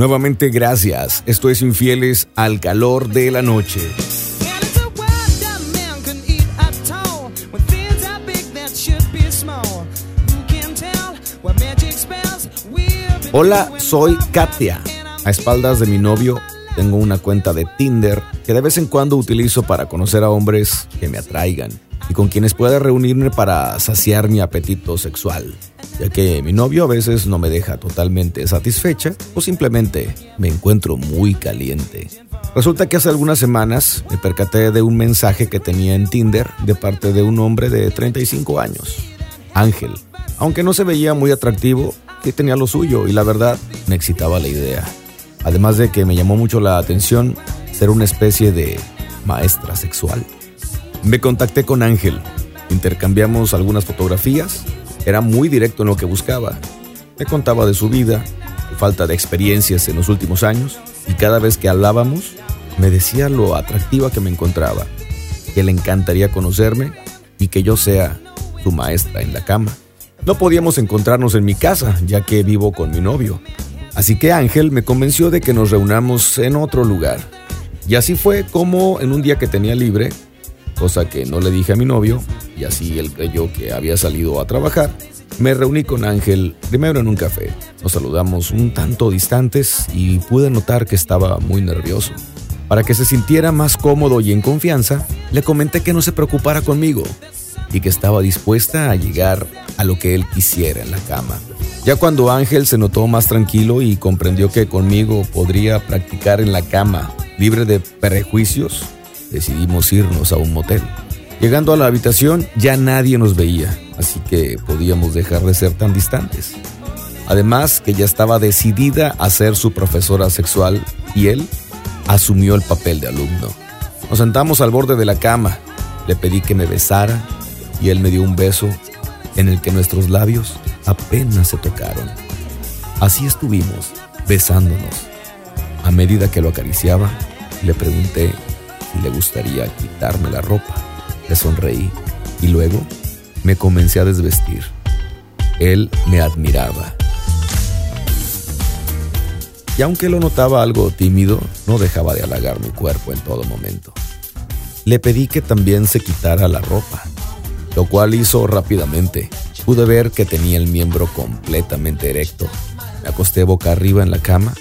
Nuevamente gracias. Esto es Infieles al calor de la noche. Hola, soy Katia. A espaldas de mi novio tengo una cuenta de Tinder que de vez en cuando utilizo para conocer a hombres que me atraigan y con quienes pueda reunirme para saciar mi apetito sexual, ya que mi novio a veces no me deja totalmente satisfecha o simplemente me encuentro muy caliente. Resulta que hace algunas semanas me percaté de un mensaje que tenía en Tinder de parte de un hombre de 35 años, Ángel. Aunque no se veía muy atractivo, que tenía lo suyo y la verdad me excitaba la idea. Además de que me llamó mucho la atención ser una especie de maestra sexual. Me contacté con Ángel, intercambiamos algunas fotografías, era muy directo en lo que buscaba. Me contaba de su vida, su falta de experiencias en los últimos años, y cada vez que hablábamos, me decía lo atractiva que me encontraba, que le encantaría conocerme y que yo sea su maestra en la cama. No podíamos encontrarnos en mi casa, ya que vivo con mi novio. Así que Ángel me convenció de que nos reunamos en otro lugar. Y así fue como en un día que tenía libre, cosa que no le dije a mi novio, y así él creyó que había salido a trabajar, me reuní con Ángel primero en un café. Nos saludamos un tanto distantes y pude notar que estaba muy nervioso. Para que se sintiera más cómodo y en confianza, le comenté que no se preocupara conmigo y que estaba dispuesta a llegar a lo que él quisiera en la cama. Ya cuando Ángel se notó más tranquilo y comprendió que conmigo podría practicar en la cama libre de prejuicios, decidimos irnos a un motel. Llegando a la habitación ya nadie nos veía, así que podíamos dejar de ser tan distantes. Además que ya estaba decidida a ser su profesora sexual y él asumió el papel de alumno. Nos sentamos al borde de la cama, le pedí que me besara y él me dio un beso en el que nuestros labios apenas se tocaron. Así estuvimos, besándonos. A medida que lo acariciaba, le pregunté le gustaría quitarme la ropa. Le sonreí y luego me comencé a desvestir. Él me admiraba. Y aunque lo notaba algo tímido, no dejaba de halagar mi cuerpo en todo momento. Le pedí que también se quitara la ropa, lo cual hizo rápidamente Pude ver que tenía el miembro completamente erecto. Me acosté boca arriba en la cama,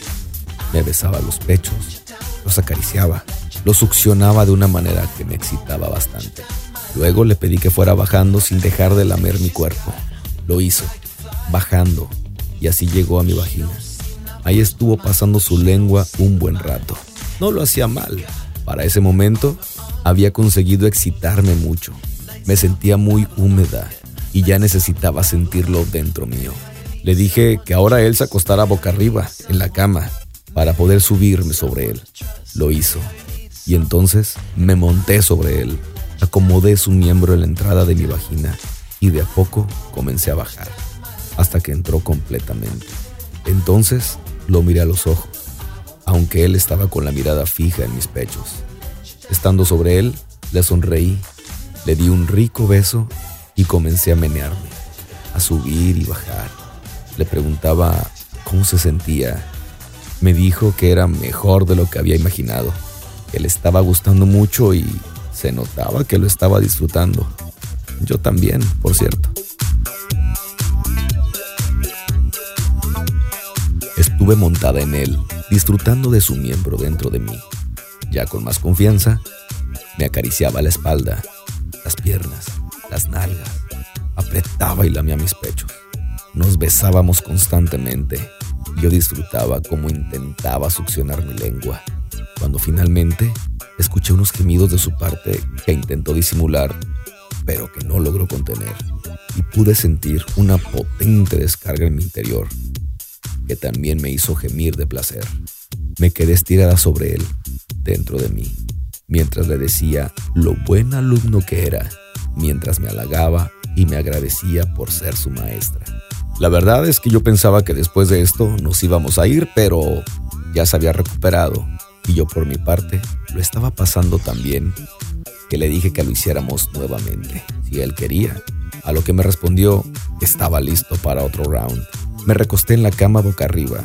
me besaba los pechos, los acariciaba, los succionaba de una manera que me excitaba bastante. Luego le pedí que fuera bajando sin dejar de lamer mi cuerpo. Lo hizo, bajando, y así llegó a mi vagina. Ahí estuvo pasando su lengua un buen rato. No lo hacía mal. Para ese momento había conseguido excitarme mucho. Me sentía muy húmeda y ya necesitaba sentirlo dentro mío. Le dije que ahora él se acostara boca arriba, en la cama, para poder subirme sobre él. Lo hizo. Y entonces me monté sobre él, acomodé su miembro en la entrada de mi vagina y de a poco comencé a bajar, hasta que entró completamente. Entonces lo miré a los ojos, aunque él estaba con la mirada fija en mis pechos. Estando sobre él, le sonreí, le di un rico beso y comencé a menearme, a subir y bajar. Le preguntaba cómo se sentía. Me dijo que era mejor de lo que había imaginado, que le estaba gustando mucho y se notaba que lo estaba disfrutando. Yo también, por cierto. Estuve montada en él, disfrutando de su miembro dentro de mí. Ya con más confianza, me acariciaba la espalda, las piernas, las nalgas, apretaba y lamía mis pechos. Nos besábamos constantemente. Yo disfrutaba como intentaba succionar mi lengua. Cuando finalmente escuché unos gemidos de su parte que intentó disimular, pero que no logró contener, y pude sentir una potente descarga en mi interior, que también me hizo gemir de placer. Me quedé estirada sobre él, dentro de mí, mientras le decía lo buen alumno que era mientras me halagaba y me agradecía por ser su maestra. La verdad es que yo pensaba que después de esto nos íbamos a ir, pero ya se había recuperado y yo por mi parte lo estaba pasando tan bien que le dije que lo hiciéramos nuevamente, si él quería. A lo que me respondió, estaba listo para otro round. Me recosté en la cama boca arriba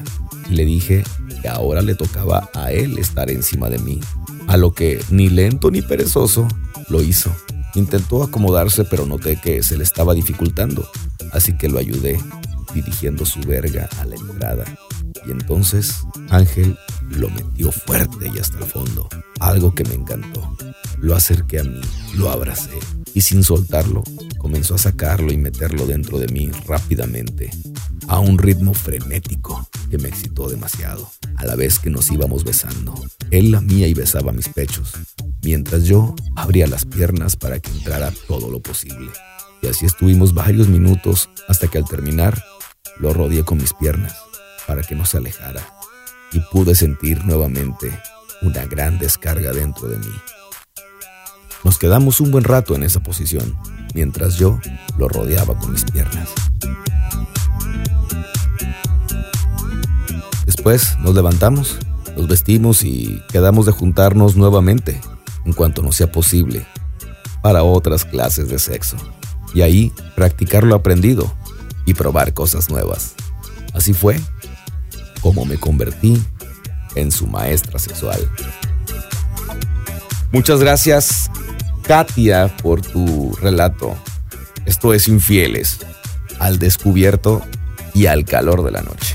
y le dije que ahora le tocaba a él estar encima de mí, a lo que ni lento ni perezoso lo hizo. Intentó acomodarse pero noté que se le estaba dificultando, así que lo ayudé dirigiendo su verga a la entrada. Y entonces Ángel lo metió fuerte y hasta el fondo, algo que me encantó. Lo acerqué a mí, lo abracé y sin soltarlo comenzó a sacarlo y meterlo dentro de mí rápidamente, a un ritmo frenético que me excitó demasiado, a la vez que nos íbamos besando. Él lamía y besaba mis pechos, mientras yo abría las piernas para que entrara todo lo posible. Y así estuvimos varios minutos hasta que al terminar lo rodeé con mis piernas para que no se alejara y pude sentir nuevamente una gran descarga dentro de mí. Nos quedamos un buen rato en esa posición mientras yo lo rodeaba con mis piernas. Después nos levantamos, nos vestimos y quedamos de juntarnos nuevamente en cuanto nos sea posible para otras clases de sexo. Y ahí practicar lo aprendido y probar cosas nuevas. Así fue como me convertí en su maestra sexual. Muchas gracias, Katia, por tu relato. Esto es Infieles, al descubierto y al calor de la noche.